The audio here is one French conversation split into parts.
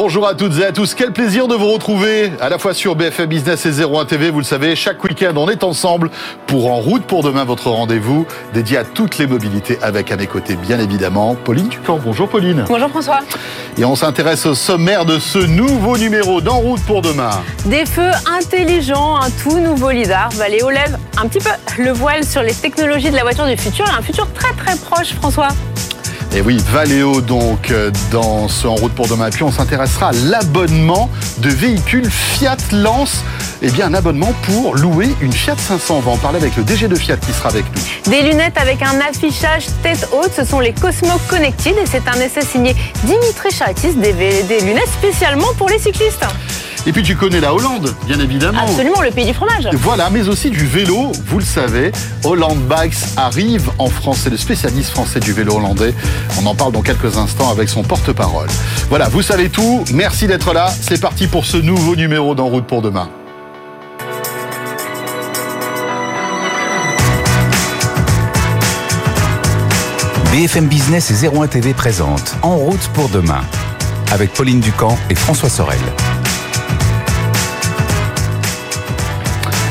Bonjour à toutes et à tous, quel plaisir de vous retrouver à la fois sur BFM Business et 01 TV. Vous le savez, chaque week-end on est ensemble pour En route pour demain, votre rendez-vous dédié à toutes les mobilités avec à mes côtés bien évidemment Pauline Ducamp. Bonjour Pauline. Bonjour François. Et on s'intéresse au sommaire de ce nouveau numéro d'En route pour demain. Des feux intelligents, un tout nouveau lidar. Valéo lève un petit peu le voile sur les technologies de la voiture du futur et un futur très très proche François. Et oui, Valeo donc euh, dans ce En route pour demain. Puis on s'intéressera à l'abonnement de véhicules Fiat Lance. Eh bien, un abonnement pour louer une Fiat 500. On va en parler avec le DG de Fiat qui sera avec nous. Des lunettes avec un affichage tête haute, ce sont les Cosmo Connected et c'est un essai signé Dimitri Chatis, des, des lunettes spécialement pour les cyclistes. Et puis tu connais la Hollande, bien évidemment. Absolument, le pays du fromage. Voilà, mais aussi du vélo, vous le savez. Holland Bikes arrive en France, c'est le spécialiste français du vélo hollandais. On en parle dans quelques instants avec son porte-parole. Voilà, vous savez tout. Merci d'être là. C'est parti pour ce nouveau numéro d'En route pour demain. BFM Business et 01 TV présente En route pour demain avec Pauline Ducamp et François Sorel.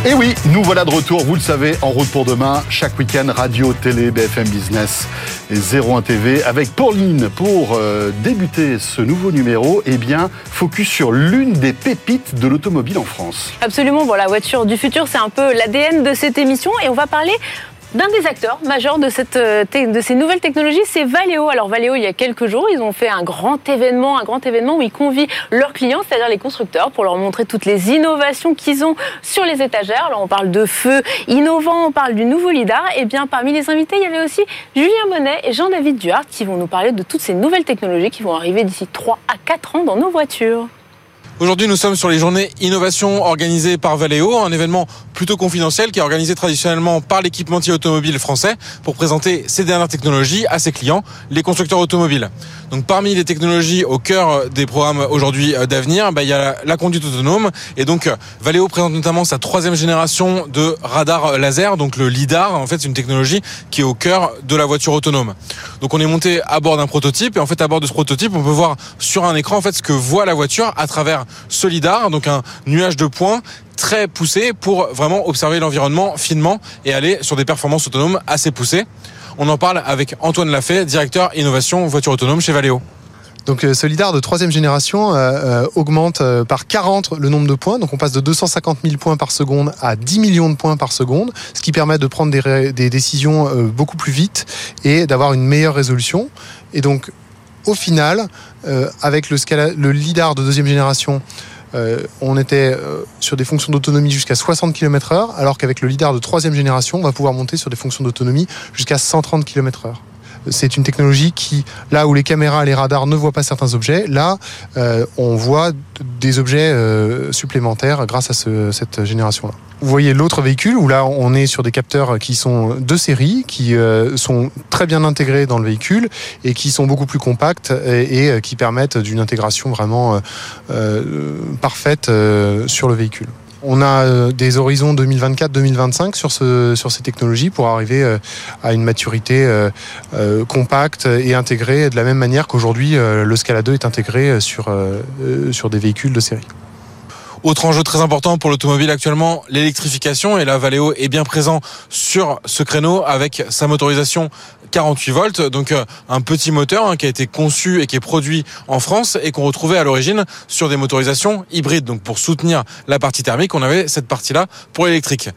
Et oui, nous voilà de retour, vous le savez, en route pour demain, chaque week-end, radio, télé, BFM Business et 01 TV, avec Pauline pour euh, débuter ce nouveau numéro, eh bien, focus sur l'une des pépites de l'automobile en France. Absolument, bon, la voiture du futur, c'est un peu l'ADN de cette émission et on va parler d'un des acteurs majeurs euh, de ces nouvelles technologies, c'est Valeo. Alors Valeo, il y a quelques jours, ils ont fait un grand événement, un grand événement où ils convient leurs clients, c'est-à-dire les constructeurs, pour leur montrer toutes les innovations qu'ils ont sur les étagères. Alors on parle de feu innovant, on parle du nouveau lidar. Et bien parmi les invités, il y avait aussi Julien Monet et Jean-David Duhart qui vont nous parler de toutes ces nouvelles technologies qui vont arriver d'ici 3 à 4 ans dans nos voitures. Aujourd'hui, nous sommes sur les journées innovation organisées par Valeo, un événement plutôt confidentiel qui est organisé traditionnellement par l'équipementier automobile français pour présenter ses dernières technologies à ses clients, les constructeurs automobiles. Donc parmi les technologies au cœur des programmes aujourd'hui euh, d'avenir, bah, il y a la conduite autonome et donc Valeo présente notamment sa troisième génération de radar laser, donc le lidar. En fait, c'est une technologie qui est au cœur de la voiture autonome. Donc on est monté à bord d'un prototype et en fait à bord de ce prototype, on peut voir sur un écran en fait ce que voit la voiture à travers Solidar, donc un nuage de points très poussé pour vraiment observer l'environnement finement et aller sur des performances autonomes assez poussées. On en parle avec Antoine Lafay, directeur innovation voiture autonome chez Valeo. Donc euh, Solidar de troisième génération euh, euh, augmente par 40 le nombre de points. Donc on passe de 250 000 points par seconde à 10 millions de points par seconde, ce qui permet de prendre des, des décisions beaucoup plus vite et d'avoir une meilleure résolution. Et donc au final, euh, avec le, le LIDAR de deuxième génération, euh, on était euh, sur des fonctions d'autonomie jusqu'à 60 km/h, alors qu'avec le LIDAR de troisième génération, on va pouvoir monter sur des fonctions d'autonomie jusqu'à 130 km/h. C'est une technologie qui, là où les caméras et les radars ne voient pas certains objets, là, on voit des objets supplémentaires grâce à cette génération-là. Vous voyez l'autre véhicule où là on est sur des capteurs qui sont de série, qui euh, sont très bien intégrés dans le véhicule et qui sont beaucoup plus compacts et, euh, qui permettent d'une intégration vraiment euh, parfaite sur le véhicule. On a des horizons 2024-2025 sur, ce, sur ces technologies pour arriver à une maturité compacte et intégrée de la même manière qu'aujourd'hui le Scala 2 est intégré sur, sur des véhicules de série. Autre enjeu très important pour l'automobile actuellement, l'électrification. Et là, Valeo est bien présent sur ce créneau avec sa motorisation 48 volts, donc euh, un petit moteur hein, qui a été conçu et qui est produit en France et qu'on retrouvait à l'origine sur des motorisations hybrides. Donc pour soutenir la partie thermique, on avait cette partie-là pour l'électrique.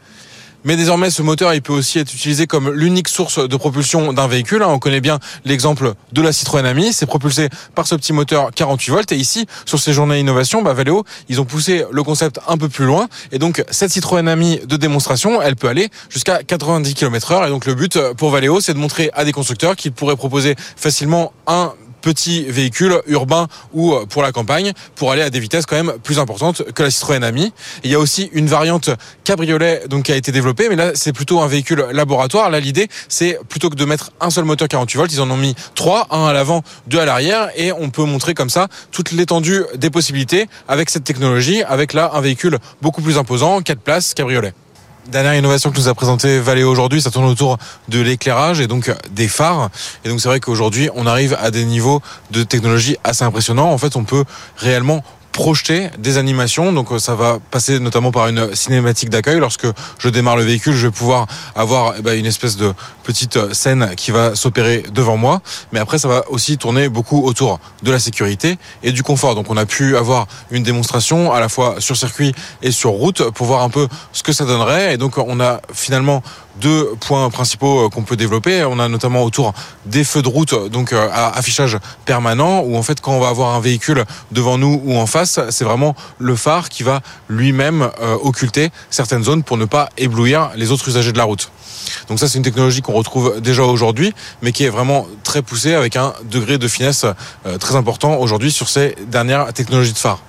Mais désormais, ce moteur, il peut aussi être utilisé comme l'unique source de propulsion d'un véhicule. On connaît bien l'exemple de la Citroën Ami. C'est propulsé par ce petit moteur 48 volts. Et ici, sur ces journées innovation, bah, ils ont poussé le concept un peu plus loin. Et donc, cette Citroën Ami de démonstration, elle peut aller jusqu'à 90 km heure. Et donc, le but pour Valeo, c'est de montrer à des constructeurs qu'ils pourraient proposer facilement un petit véhicule urbain ou euh, pour la campagne pour aller à des vitesses quand même plus importantes que la Citroën Ami. Il y a aussi une variante cabriolet donc qui a été développée, mais là c'est plutôt un véhicule laboratoire. Là l'idée c'est plutôt que de mettre un seul moteur 48 volts, ils en ont mis trois, un à l'avant, deux à l'arrière, et on peut montrer comme ça toute l'étendue des possibilités avec cette technologie, avec là un véhicule beaucoup plus imposant, 4 places cabriolet. Dernière innovation que nous a présenté Valeo aujourd'hui, ça tourne autour de l'éclairage et donc des phares. Et donc c'est vrai qu'aujourd'hui, on arrive à des niveaux de technologie assez impressionnants. En fait, on peut réellement projeter des animations. Donc euh, ça va passer notamment par une cinématique d'accueil. Lorsque je démarre le véhicule, je vais pouvoir avoir eh ben, une espèce de petite scène qui va s'opérer devant moi. Mais après, ça va aussi tourner beaucoup autour de la sécurité et du confort. Donc on a pu avoir une démonstration à la fois sur circuit et sur route pour voir un peu ce que ça donnerait. Et donc on a finalement deux points principaux euh, qu'on peut développer. On a notamment autour des feux de route, donc euh, à affichage permanent, où en fait quand on va avoir un véhicule devant nous ou en face, c'est vraiment le phare qui va lui-même euh, occulter certaines zones pour ne pas éblouir les autres usagers de la route. Donc ça c'est une technologie qu'on retrouve déjà aujourd'hui, mais qui est vraiment très poussée avec un degré de finesse très important aujourd'hui sur ces dernières technologies de phare.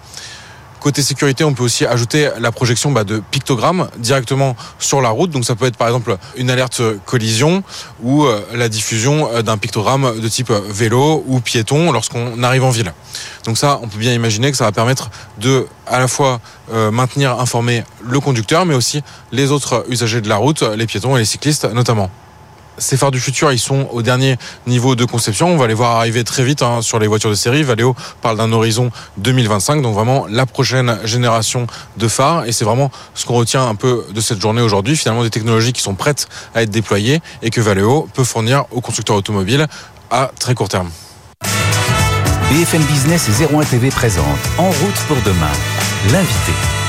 Côté sécurité, on peut aussi ajouter la projection bah, de pictogrammes directement sur la route. Donc ça peut être par exemple une alerte collision ou euh, la diffusion euh, d'un pictogramme de type vélo ou piéton lorsqu'on arrive en ville. Donc ça, on peut bien imaginer que ça va permettre de à la fois euh, maintenir informé le conducteur, mais aussi les autres usagers de la route, les piétons et les cyclistes notamment ces phares du futur, ils sont au dernier niveau de conception. On va les voir arriver très vite hein, sur les voitures de série. Valeo parle d'un horizon 2025, donc vraiment la prochaine génération de phares. Et c'est vraiment ce qu'on retient un peu de cette journée aujourd'hui. Finalement, des technologies qui sont prêtes à être déployées et que Valeo peut fournir aux constructeurs automobiles à très court terme. BFM Business et 01 TV présente En route pour demain, l'invité.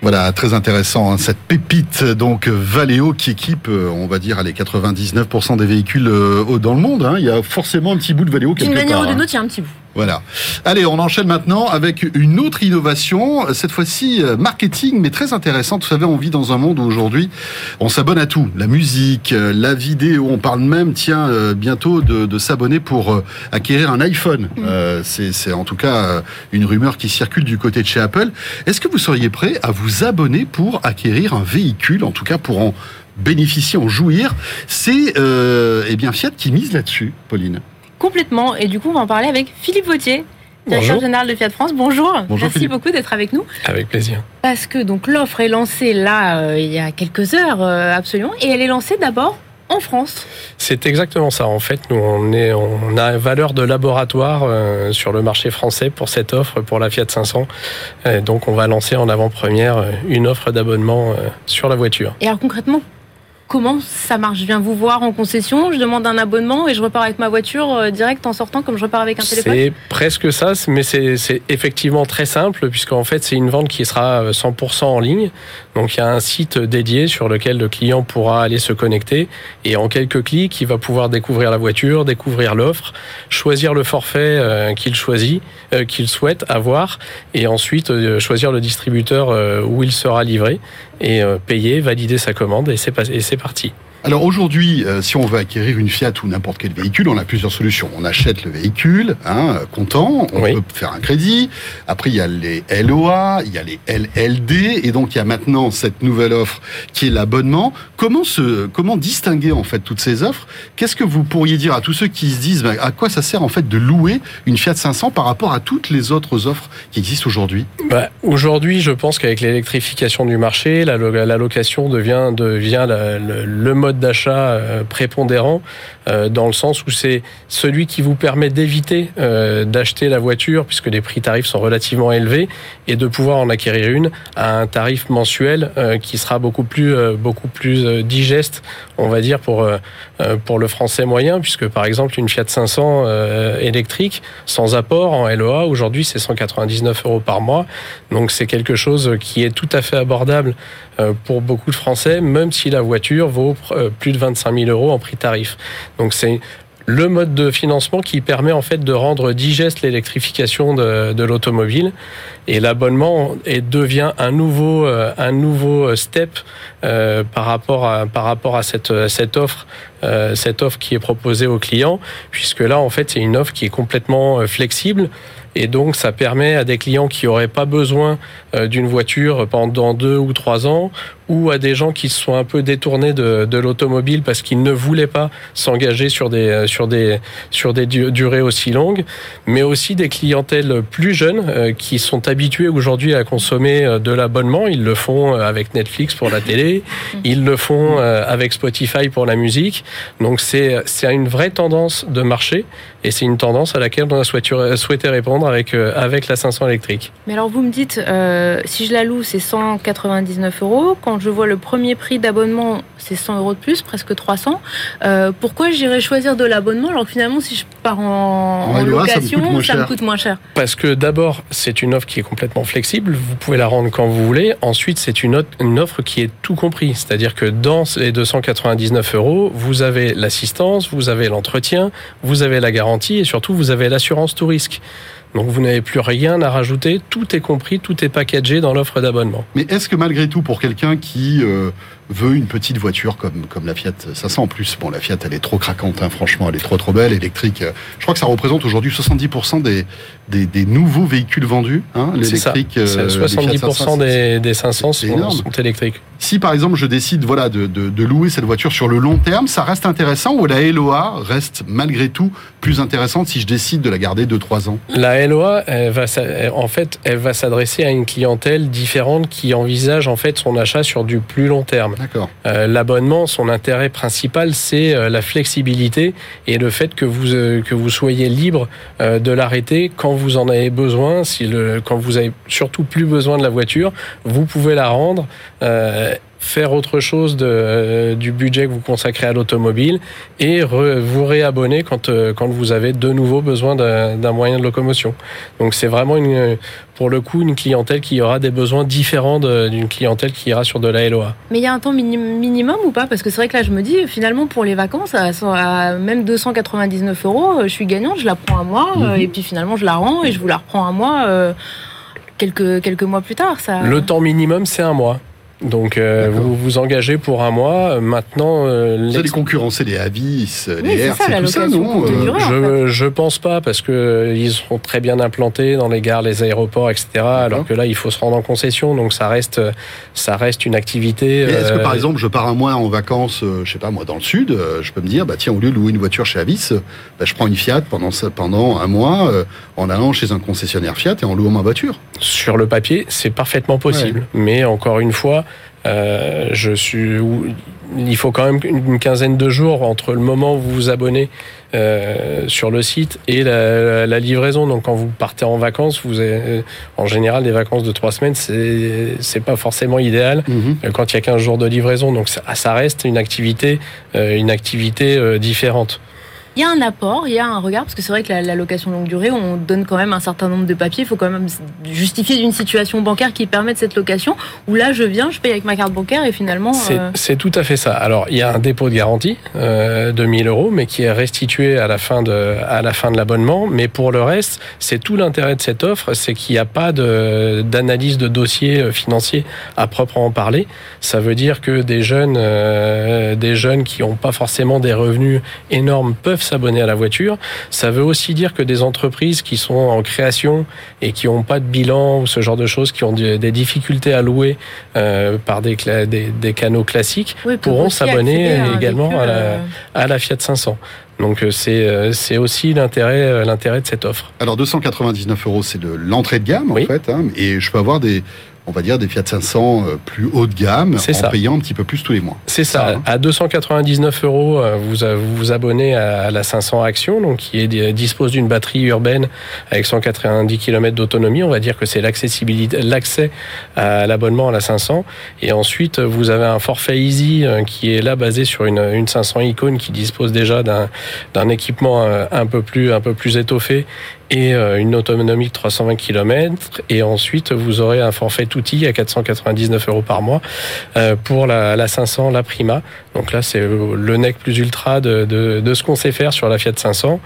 Voilà, très intéressant, hein, cette pépite donc Valeo qui équipe, euh, on va dire, les 99% des véhicules euh, dans le monde. Hein. Il y a forcément un petit bout de Valeo quelque part. D'une manière ou hein. d'une autre, il y a un petit bout. Voilà. Allez, on enchaîne maintenant avec une autre innovation, cette fois-ci euh, marketing, mais très intéressante. Vous savez, on vit dans un monde où aujourd'hui, on s'abonne à tout. La musique, euh, la vidéo, on parle même, tiens, euh, bientôt de, s'abonner pour acquérir un iPhone. Mm. C'est en tout cas une rumeur qui circule du côté de chez Apple. Est-ce que vous seriez prêt à vous abonner pour acquérir un véhicule, en tout cas pour en bénéficier, en jouir? C'est eh bien Fiat qui mise là-dessus, Pauline complètement. Et du coup, on va en parler avec Philippe Vautier, directeur général de Fiat France. Bonjour. Merci beaucoup d'être avec nous. Avec plaisir. Parce que donc l'offre est lancée là euh, il y a quelques heures euh, absolument, et elle est lancée d'abord en France. C'est exactement ça. En fait, nous, on, est, on a une valeur de laboratoire euh, sur le marché français pour cette offre pour la Fiat 500. donc, on va lancer en avant-première une offre d'abonnement sur la voiture. Et alors, concrètement, Comment ça marche? Je viens vous voir en concession, je demande un abonnement et je repars avec ma voiture euh, direct en sortant comme je repars avec un téléphone? C'est presque ça, mais c'est effectivement très simple puisqu'en fait c'est une vente qui sera 100% euh, en ligne. Donc il y a un site dédié sur lequel le client pourra aller se connecter et en quelques clics il va pouvoir découvrir la voiture, découvrir l'offre, choisir le forfait euh, qu'il choisit, qu'il souhaite avoir et ensuite choisir le distributeur où il sera livré et payer, valider sa commande et c'est parti. Alors aujourd'hui, euh, si on veut acquérir une Fiat ou n'importe quel véhicule, on a plusieurs solutions. On achète le véhicule, hein, comptant, on peut faire un crédit. Après, il y a les LOA, il y a les LLD, et donc il y a maintenant cette nouvelle offre qui est l'abonnement. Comment se, comment distinguer en fait toutes ces offres? Qu'est-ce que vous pourriez dire à tous ceux qui se disent bah, à quoi ça sert en fait de louer une Fiat 500 par rapport à toutes les autres offres qui existent aujourd'hui? Bah, Aujourd'hui, je pense qu'avec l'électrification du marché, la, location devient devient le, le mode d'achat euh, prépondérant euh, dans le sens où c'est celui qui vous permet d'éviter euh, d'acheter la voiture puisque les prix tarifs sont relativement élevés et de pouvoir en acquérir une à un tarif mensuel qui sera beaucoup plus beaucoup plus digeste on va dire pour pour le français moyen puisque par exemple une Fiat 500 électrique sans apport en LOA aujourd'hui c'est 199 euros par mois. Donc c'est quelque chose qui est tout à fait abordable pour beaucoup de Français même si la voiture vaut plus de 25 000 euros en prix tarif. Donc c'est le mode de financement qui permet en fait de rendre digeste l'électrification de, l'automobile et l'abonnement devient un nouveau euh, un nouveau step euh, par rapport à cette offre euh, cette offre qui est proposée aux clients puisque là en fait c'est une offre qui est complètement flexible Et donc, ça permet à des clients qui n'auraient pas besoin euh, d'une voiture pendant deux ou trois ans ou à des gens qui se sont un peu détournés de, l'automobile parce qu'ils ne voulaient pas s'engager sur des, euh, sur, des, sur des durées aussi longues, mais aussi des clientèles plus jeunes euh, qui sont habituées aujourd'hui à consommer euh, de l'abonnement. Ils le font avec Netflix pour la télé, ils le font avec Spotify pour la musique. Donc c'est une vraie tendance de marché et c'est une tendance à laquelle on a souhaité répondre avec, avec la 500 électrique. Mais alors vous me dites, euh, si je la loue, c'est 199 euros. Quand je vois le premier prix d'abonnement, c'est 100 euros de plus, presque 300. Euh, pourquoi j'irais choisir de l'abonnement alors que finalement, si je pars en, location, ça me, coûte moins cher Parce que d'abord, c'est une offre qui est complètement flexible. Vous pouvez la rendre quand vous voulez. Ensuite, c'est une, une offre qui est tout compris. C'est-à-dire que dans les 299 euros, vous avez l'assistance, vous avez l'entretien, vous avez la garantie et surtout, vous avez l'assurance tout risque. Donc vous n'avez plus rien à rajouter, tout est compris, tout est packagé dans l'offre d'abonnement. Mais est-ce que malgré tout, pour quelqu'un qui euh, veut une petite voiture comme, comme la Fiat 500 en plus, bon la Fiat elle est trop craquante, hein, franchement elle est trop trop belle, électrique, euh, je crois que ça représente aujourd'hui 70% des, des, des, nouveaux véhicules vendus, hein, l'électrique. 70% euh, des, des 500 sont, sont électriques. Si par exemple je décide voilà de, de, de, louer cette voiture sur le long terme, ça reste intéressant ou la LOA reste malgré tout plus intéressante si je décide de la garder 2-3 ans? La LOA, elle va, en fait, elle va s'adresser à une clientèle différente qui envisage en fait son achat sur du plus long terme. D'accord. Euh, L'abonnement, son intérêt principal, c'est euh, la flexibilité et le fait que vous euh, que vous soyez libre euh, de l'arrêter quand vous en avez besoin. Si le, quand vous avez surtout plus besoin de la voiture, vous pouvez la rendre. Euh, faire autre chose de, euh, du budget que vous consacrez à l'automobile et vous réabonner quand, euh, quand vous avez de nouveau besoin d'un moyen de locomotion. Donc c'est vraiment une, pour le coup une clientèle qui aura des besoins différents d'une clientèle qui ira sur de la LOA. Mais il y a un temps minimum ou pas? Parce que c'est vrai que là je me dis finalement pour les vacances à, même 299 euros, je suis gagnante, je la prends un mois mhm. et puis finalement je la rends et je vous la reprends un mois. quelques, quelques mois plus tard. Ça... Le temps minimum, c'est un mois. Donc euh, vous vous engagez pour un mois. Maintenant, euh, vous allez concurrencer les Avis, les Hertz et tout ça, non euh, je, je pense pas parce que ils sont très bien implantés dans les gares, les aéroports, etc. Alors que là, il faut se rendre en concession, donc ça reste ça reste une activité. Est-ce que par exemple, je pars un mois en vacances, je sais pas moi, dans le sud, je peux me dire, bah tiens, au lieu de louer une voiture chez Avis, bah, je prends une Fiat pendant pendant un mois en allant chez un concessionnaire Fiat et en louant ma voiture? Sur le papier, c'est parfaitement possible, mais encore une fois euh, je suis, il faut quand même une quinzaine de jours entre le moment où vous vous abonnez euh, sur le site et la, la, livraison. Donc quand vous partez en vacances, vous avez, en général des vacances de trois semaines, c'est pas forcément idéal mhm. euh, quand il y a 15 jours de livraison. Donc ça, ça reste une activité euh, une activité euh, différente il y a un apport, il y a un regard, parce que c'est vrai que la, location longue durée, on donne quand même un certain nombre de papiers, il faut quand même justifier d'une situation bancaire qui permet de cette location, où là je viens, je paye avec ma carte bancaire et finalement... C'est euh, tout à fait ça. Alors il y a un dépôt de garantie euh, de 1000 euros, mais qui est restitué à la fin de, à la fin de l'abonnement, mais pour le reste, c'est tout l'intérêt de cette offre, c'est qu'il n'y a pas d'analyse de, dossier euh, financier à proprement parler. Ça veut dire que des jeunes, euh, des jeunes qui n'ont pas forcément des revenus énormes peuvent s'abonner à la voiture. Ça veut aussi dire que des entreprises qui sont en création et qui n'ont pas de bilan ou ce genre de choses, qui ont des difficultés à louer euh, par des, des, canaux classiques, pourront s'abonner également à la, euh, à la Fiat 500. Donc euh, c'est c'est aussi l'intérêt l'intérêt de cette offre. Alors 299 euros, c'est de l'entrée de gamme en fait, hein, et je peux avoir des on va dire, des Fiat 500 euh, plus haut de gamme en payant un petit peu plus tous les mois. C'est ça. Hein. À 299 euros, euh, vous vous abonnez à la 500 Action, donc qui est, dispose d'une batterie urbaine avec 190 km d'autonomie. On va dire que c'est l'accessibilité, l'accès à l'abonnement à la 500. Et ensuite, vous avez un forfait Easy euh, qui est là basé sur une, une 500 icône qui dispose déjà d'un, d'un équipement un peu plus un peu plus étoffé et euh, une autonomie de 320 km. Et ensuite, vous aurez un forfait outil à 499 euros par mois euh, pour la, la 500, la Prima. Donc là, c'est le nec plus ultra de, de, de ce qu'on sait faire sur la Fiat 500.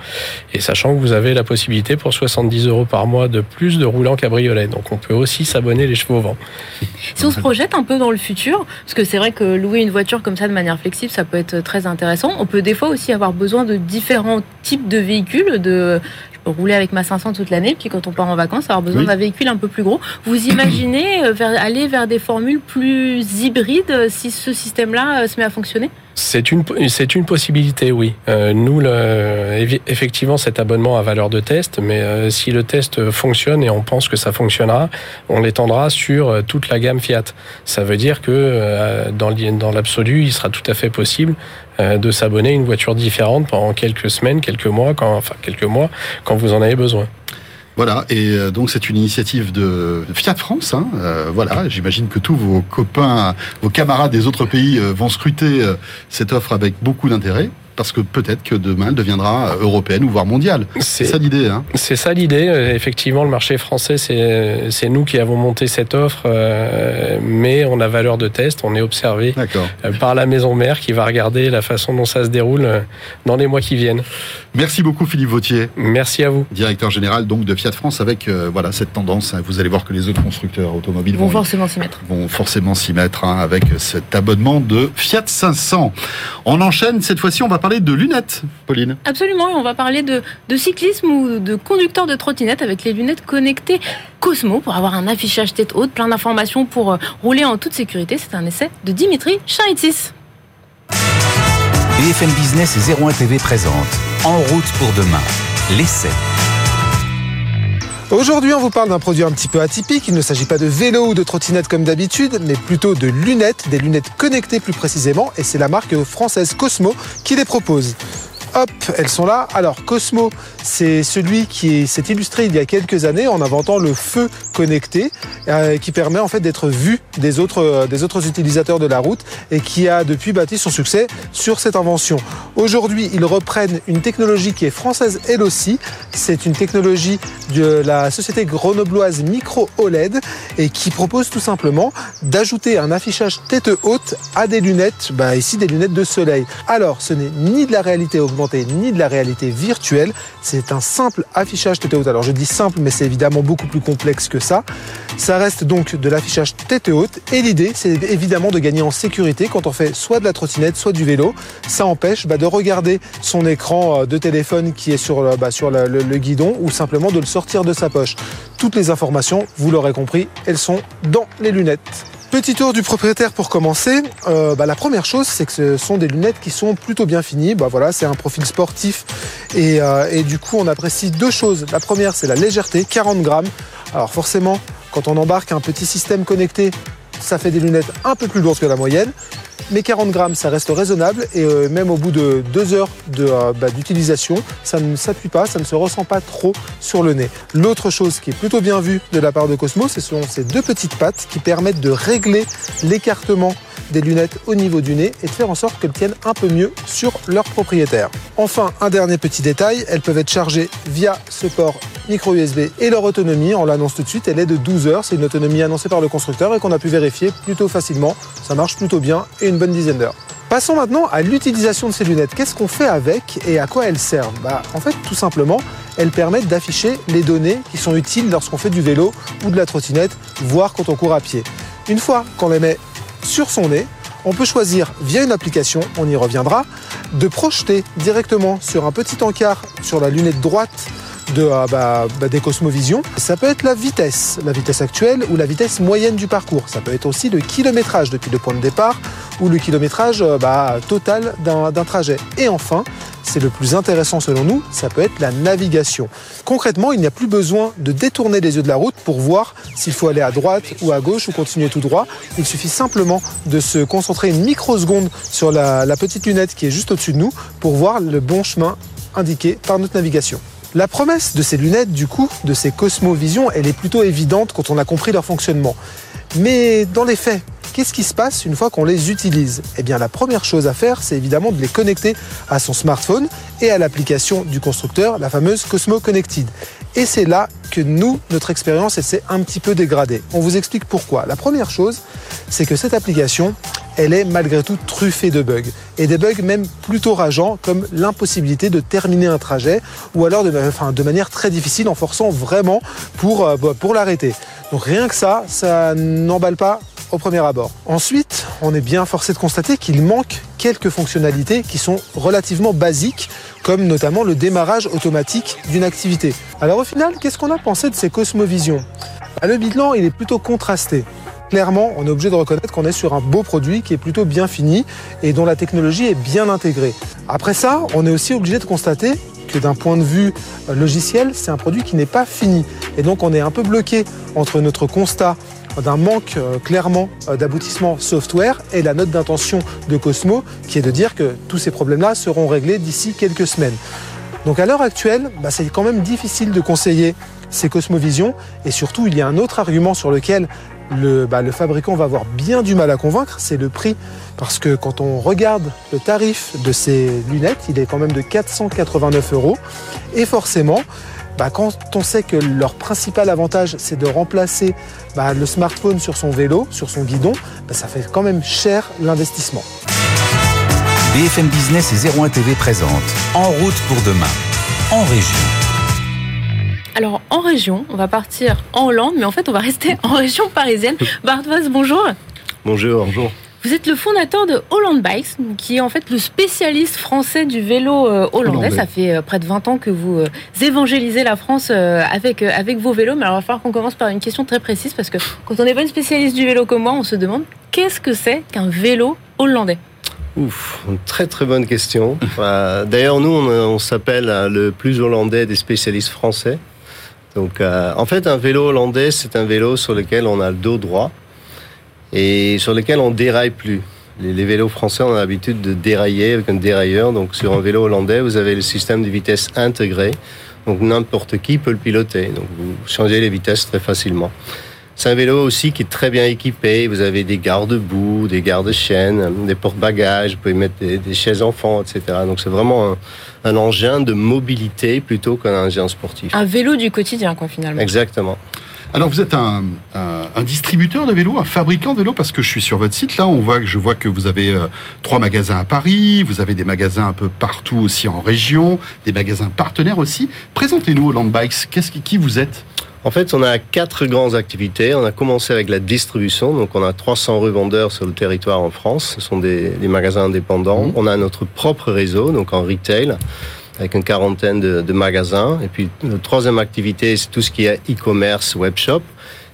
Et sachant que vous avez la possibilité pour 70 euros par mois de plus de rouler en cabriolet. Donc on peut aussi s'abonner les chevaux au vent. Si on se projette un peu dans le futur, parce que c'est vrai que louer une voiture comme ça de manière flexible, ça peut être très intéressant. On peut des fois aussi avoir besoin de différents types de véhicules, de rouler avec ma 500 toute l'année, puis quand on part en vacances, avoir besoin Oui. d'un véhicule un peu plus gros. Vous imaginez euh, aller vers des formules plus hybrides euh, si ce système-là euh, se met à fonctionner? C'est une, c'est une possibilité, oui. Euh, nous, le, effectivement, cet abonnement a valeur de test, mais euh, si le test fonctionne et on pense que ça fonctionnera, on l'étendra sur toute la gamme Fiat. Ça veut dire que euh, dans dans l'absolu, il sera tout à fait possible de s'abonner à une voiture différente pendant quelques semaines, quelques mois, quand, enfin quelques mois, quand vous en avez besoin. Voilà, et euh, donc c'est une initiative de Fiat France. Hein, euh, voilà, j'imagine que tous vos copains, vos camarades des autres pays euh, vont scruter euh, cette offre avec beaucoup d'intérêt, parce que peut-être que demain elle deviendra euh, européenne ou voire mondiale. C'est ça l'idée. Hein. C'est ça l'idée. Euh, Effectivement, le marché français, c'est c'est nous qui avons monté cette offre, euh, mais on a valeur de test. On est observé euh, par la maison mère qui va regarder la façon dont ça se déroule euh, dans les mois qui viennent. Merci beaucoup Philippe Vautier, Merci à vous. directeur général donc de Fiat France, avec euh, voilà cette tendance. hein. Vous allez voir que les autres constructeurs automobiles vont vont, forcément s'y mettre. vont forcément s'y mettre hein, avec cet abonnement de Fiat 500. On enchaîne cette fois-ci. On va parler de lunettes, Pauline. Absolument, on va parler de, de cyclisme ou de conducteur de trottinette avec les lunettes connectées Cosmo pour avoir un affichage tête haute, plein d'informations pour euh, rouler en toute sécurité. C'est un essai de Dimitri Charitsis. BFM Business et 01 TV présente En route pour demain. L'essai. Aujourd'hui, on vous parle d'un produit un petit peu atypique. Il ne s'agit pas de vélo ou de trottinette comme d'habitude, mais plutôt de lunettes, des lunettes connectées plus précisément, et c'est la marque française Cosmo qui les propose. Hop, elles sont là. Alors Cosmo, c'est celui qui s'est illustré il y a quelques années en inventant le feu connecté, euh, qui permet en fait d'être vu des autres, euh, des autres utilisateurs de la route et qui a depuis bâti son succès sur cette invention. Aujourd'hui, ils reprennent une technologie qui est française elle aussi. C'est une technologie de la société grenobloise Micro OLED et qui propose tout simplement d'ajouter un affichage tête haute à des lunettes, bah ici des lunettes de soleil. Alors, ce n'est ni de la réalité augmentée ni de la réalité virtuelle, c'est un simple affichage tête haute. Alors je dis simple, mais c'est évidemment beaucoup plus complexe que ça. Ça reste donc de l'affichage tête haute et l'idée, c'est évidemment de gagner en sécurité quand on fait soit de la trottinette, soit du vélo. Ça empêche bah, de regarder son écran euh, de téléphone qui est sur, le- bah, le guidon ou simplement de le sortir de sa poche. Toutes les informations, vous l'aurez compris, elles sont dans les lunettes. Petit tour du propriétaire pour commencer. Euh, bah, la première chose, c'est que ce sont des lunettes qui sont plutôt bien finies. Bah, voilà, c'est un profil sportif euh, et du coup, on apprécie deux choses. La première, c'est la légèreté, 40 grammes. Alors forcément, quand on embarque un petit système connecté, ça fait des lunettes un peu plus lourdes que la moyenne. Mais 40 grammes, ça reste raisonnable et euh, même au bout de deux heures euh, bah, d'utilisation, ça ne s'appuie pas, ça ne se ressent pas trop sur le nez. L'autre chose qui est plutôt bien vue de la part de Cosmo, ce sont ces deux petites pattes qui permettent de régler l'écartement des lunettes au niveau du nez et de faire en sorte qu'elles tiennent un peu mieux sur leur propriétaire. Enfin, un dernier petit détail, elles peuvent être chargées via ce port micro USB et leur autonomie, on l'annonce tout de suite, elle est de 12 heures. C'est une autonomie annoncée par le constructeur et qu'on a pu vérifier plutôt facilement. Ça marche plutôt bien et une bonne dizaine d'heures. Passons maintenant à l'utilisation de ces lunettes. Qu'est-ce qu'on fait avec et à quoi elles servent? Bah, En fait, tout simplement, elles permettent d'afficher les données qui sont utiles lorsqu'on fait du vélo ou de la trottinette, voire quand on court à pied. Une fois qu'on les met sur son nez, on peut choisir via une application, on y reviendra, de projeter directement sur un petit encart sur la lunette droite de, euh, bah, bah, des Cosmovision. Ça peut être la vitesse, la vitesse actuelle ou la vitesse moyenne du parcours. Ça peut être aussi le kilométrage depuis le point de départ ou le kilométrage euh, bah, total d'un trajet. Et enfin, c'est le plus intéressant selon nous, ça peut être la navigation. Concrètement, il n'y a plus besoin de détourner les yeux de la route pour voir s'il faut aller à droite ou à gauche ou continuer tout droit. Il suffit simplement de se concentrer une microseconde sur la petite lunette qui est juste au-dessus de nous pour voir le bon chemin indiqué par notre navigation. La promesse de ces lunettes, du coup, de ces Cosmo Vision, elle est plutôt évidente quand on a compris leur fonctionnement. Mais dans les faits, qu'est-ce qui se passe une fois qu'on les utilise? Eh bien, la première chose à faire, c'est évidemment de les connecter à son smartphone et à l'application du constructeur, la fameuse Cosmo Connected. Et c'est là que nous, notre expérience, elle s'est un petit peu dégradée. On vous explique pourquoi. La première chose, c'est que cette application, elle est malgré tout truffée de bugs. Et des bugs même plutôt rageants, comme l'impossibilité de terminer un trajet, ou alors de, manière très difficile en forçant vraiment pour, euh, pour l'arrêter. Donc rien que ça, ça n'emballe pas au premier abord. Ensuite, on est bien forcé de constater qu'il manque quelques fonctionnalités qui sont relativement basiques comme notamment le démarrage automatique d'une activité. Alors au final, qu'est-ce qu'on a pensé de ces Cosmovision? Bah, Le bilan, il est plutôt contrasté clairement, on est obligé de reconnaître qu'on est sur un beau produit qui est plutôt bien fini et dont la technologie est bien intégrée. Après ça, on est aussi obligé de constater que d'un point de vue euh, logiciel, c'est un produit qui n'est pas fini. Et donc on est un peu bloqué entre notre constat d'un manque euh, clairement euh, d'aboutissement software et la note d'intention de Cosmo qui est de dire que tous ces problèmes-là seront réglés d'ici quelques semaines. Donc à l'heure actuelle, bah, c'est quand même difficile de conseiller ces Cosmovision et surtout il y a un autre argument sur lequel bah, le, fabricant va avoir bien du mal à convaincre, c'est le prix. Parce que quand on regarde le tarif de ces lunettes, il est quand même de 489 euros. Et forcément, bah, quand on sait que leur principal avantage, c'est de remplacer bah, le smartphone sur son vélo, sur son guidon, ça fait quand même cher l'investissement. BFM Business et 01 TV présente En route pour demain, en région. Alors, en région, on va partir en Hollande, mais en fait, on va rester en région parisienne. Bart bonjour. Bonjour. Bonjour. Vous êtes le fondateur de Holland Bikes, qui est en fait le spécialiste français du vélo euh, hollandais. Ça fait euh, près de 20 ans que vous euh, évangélisez la France avec, avec vos vélos. Mais alors, il va falloir qu'on commence par une question très précise, parce que quand on n'est pas une spécialiste du vélo comme moi, on se demande qu'est-ce que c'est qu'un vélo hollandais? Ouf, une très très bonne question. D'ailleurs, nous, on s'appelle le plus hollandais des spécialistes français. Donc, euh, en fait, un vélo hollandais, c'est un vélo sur lequel on a le dos droit et sur lequel on déraille plus. Les, vélos français, on a l'habitude de dérailler avec un dérailleur. Donc, sur un vélo hollandais, vous avez le système de vitesse intégré. Donc, n'importe qui peut le piloter. Donc, vous changez les vitesses très facilement. C'est un vélo aussi qui est très bien équipé. Vous avez des garde-boue, des garde-chaînes, des porte-bagages, vous pouvez mettre des, chaises enfants, etc. Donc c'est vraiment un, engin de mobilité plutôt qu'un engin sportif. Un vélo du quotidien, quoi, finalement. Exactement. Alors vous êtes un, distributeur de vélos, un fabricant de vélos, parce que je suis sur votre site là, on voit que je vois que vous avez euh, trois magasins à Paris, vous avez des magasins un peu partout aussi en région, des magasins partenaires aussi. Présentez-nous Holland Bikes, qu'est-ce qui, qui vous êtes? En fait, on a quatre grandes activités. On a commencé avec la distribution, donc on a 300 revendeurs sur le territoire en France. Ce sont des, magasins indépendants. Mmh. On a notre propre réseau, donc en retail, avec une quarantaine de, magasins. Et puis, notre troisième activité, c'est tout ce qui est e-commerce, webshop.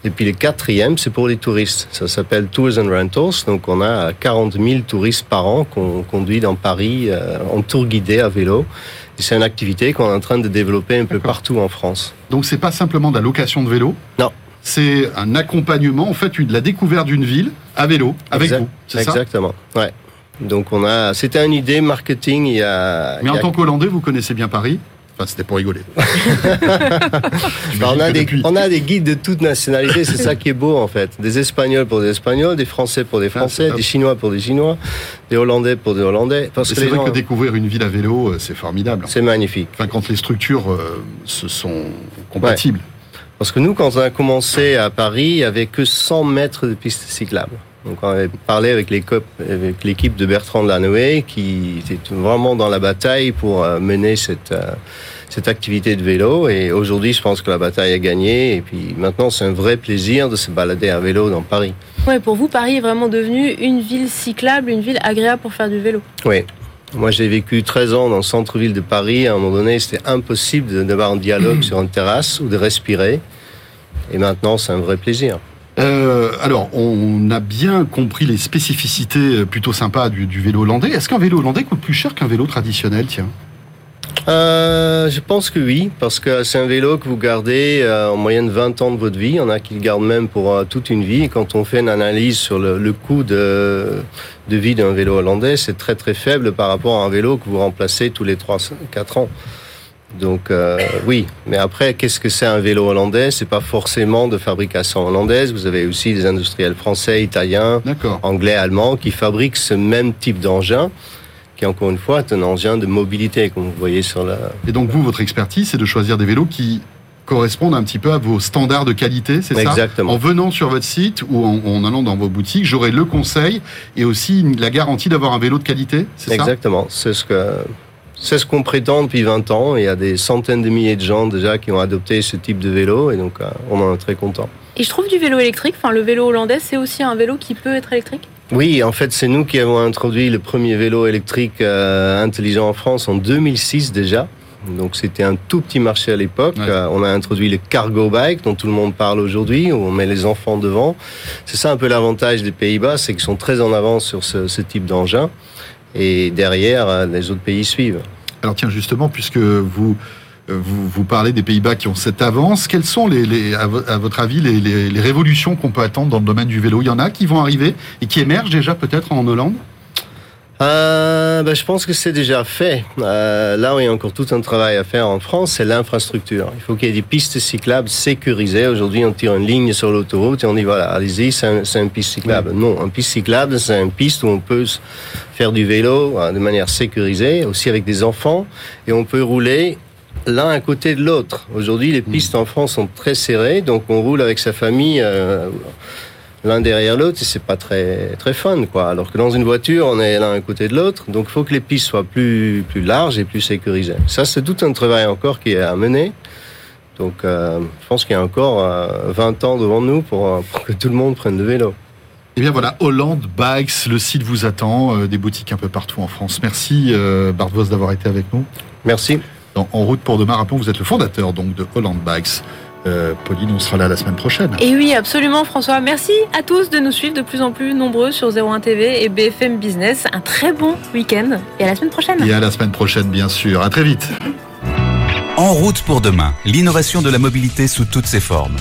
Et puis le quatrième, c'est pour les touristes. Ça s'appelle Tours and Rentals. Donc on a 40 000 touristes par an qu'on conduit dans Paris euh, en tour guidé à vélo c'est une activité qu'on est en train de développer un peu partout en France. Donc c'est pas simplement de la location de vélo Non. C'est un accompagnement, en fait, de la découverte d'une ville à vélo, avec vous, c'est ça? Exactement, ouais. Donc on a, c'était une idée marketing il y a... Mais en tant qu'Hollandais, vous connaissez bien Paris Enfin, c'était pour rigoler. On, a des, on, a des, guides de toute nationalité, c'est ça qui est beau en fait. Des Espagnols pour des Espagnols, des Français pour des ah, Français, des Chinois pour des Chinois, des Hollandais pour des Hollandais. c'est vrai que découvrir une ville à vélo, euh, c'est formidable. C'est magnifique. Enfin, quand les structures euh, se sont compatibles. Parce que nous, quand on a commencé à Paris, il n'y avait que 100 mètres de pistes cyclables. Donc on avait parlé avec l'équipe de Bertrand Lanoé qui était vraiment dans la bataille pour euh, mener cette, euh, cette activité de vélo. Et aujourd'hui, je pense que la bataille est gagnée. Et puis maintenant, c'est un vrai plaisir de se balader à vélo dans Paris. Ouais, pour vous, Paris est vraiment devenu une ville cyclable, une ville agréable pour faire du vélo. Oui. Moi, j'ai vécu 13 ans dans le centre-ville de Paris. À un moment donné, c'était impossible d'avoir un dialogue sur une terrasse ou de respirer. Et maintenant, c'est un vrai plaisir. Euh, alors, on a bien compris les spécificités plutôt sympas du, vélo hollandais. Est-ce qu'un vélo hollandais coûte plus cher qu'un vélo traditionnel, tiens? Euh, je pense que oui, parce que c'est un vélo que vous gardez euh, en moyenne 20 ans de votre vie. Il y en a qui le gardent même pour toute une vie. Et quand on fait une analyse sur le, coût de, de vie d'un vélo hollandais, c'est très très faible par rapport à un vélo que vous remplacez tous les 3-4 ans. Donc euh, oui, mais après, qu'est-ce que c'est un vélo hollandais? C'est pas forcément de fabrication hollandaise. Vous avez aussi des industriels français, italiens, anglais, allemands qui fabriquent ce même type d'engin qui encore une fois est un engin de mobilité, comme vous voyez sur la... Et donc vous, votre expertise, c'est de choisir des vélos qui correspondent un petit peu à vos standards de qualité, c'est ça? Exactement. En venant sur votre site ou en, allant dans vos boutiques, j'aurai le conseil et aussi la garantie d'avoir un vélo de qualité, c'est ça? Exactement, c'est ce que c'est ce qu'on prétend depuis 20 ans. Il y a des centaines de milliers de gens déjà qui ont adopté ce type de vélo et donc euh, on en est très content. Et je trouve du vélo électrique, enfin le vélo hollandais, c'est aussi un vélo qui peut être électrique? Oui, en fait, c'est nous qui avons introduit le premier vélo électrique euh, intelligent en France en 2006 déjà. Donc c'était un tout petit marché à l'époque. Ouais. Euh, on a introduit le cargo bike dont tout le monde parle aujourd'hui, où on met les enfants devant. C'est ça un peu l'avantage des Pays-Bas, c'est qu'ils sont très en avance sur ce, ce type d'engin. Et derrière, euh, les autres pays suivent. Alors tiens, justement, puisque vous, euh, vous, vous parlez des Pays-Bas qui ont cette avance, quelles sont, à votre avis, les, les- les révolutions qu'on peut attendre dans le domaine du vélo? Il y en a qui vont arriver et qui émergent déjà peut-être en Hollande? Euh, ben, je pense que c'est déjà fait. Euh, là où il y a encore tout un travail à faire en France, c'est l'infrastructure. Il faut qu'il y ait des pistes cyclables sécurisées. Aujourd'hui, on tire une ligne sur l'autoroute et on dit voilà, allez-y, c'est un, c'est une piste cyclable. Non, une piste cyclable, c'est une piste où on peut faire du vélo euh, de manière sécurisée, aussi avec des enfants, et on peut rouler l'un à côté de l'autre. Aujourd'hui, les pistes en France sont très serrées, donc on roule avec sa famille. euh, l'un derrière l'autre et c'est pas très très fun quoi alors que dans une voiture on est l'un à côté de l'autre donc il faut que les pistes soient plus plus larges et plus sécurisées ça c'est tout un travail encore qui est à mener donc euh, je pense qu'il y a encore euh, 20 ans devant nous pour, euh, pour que tout le monde prenne le vélo Eh bien voilà, Hollande Bikes, le site vous attend, euh, des boutiques un peu partout en France. Merci Bart Vos d'avoir été avec nous. merci Dans En route pour demain, rappelons vous êtes le fondateur donc de Hollande Bikes. Euh, Pauline, on sera là la semaine prochaine. Et oui, absolument, François. Merci à tous de nous suivre de plus en plus nombreux sur 01 TV et BFM Business. Un très bon week-end et à la semaine prochaine. Et à la semaine prochaine, bien sûr. À très vite. En route pour demain, l'innovation de la mobilité sous toutes ses formes.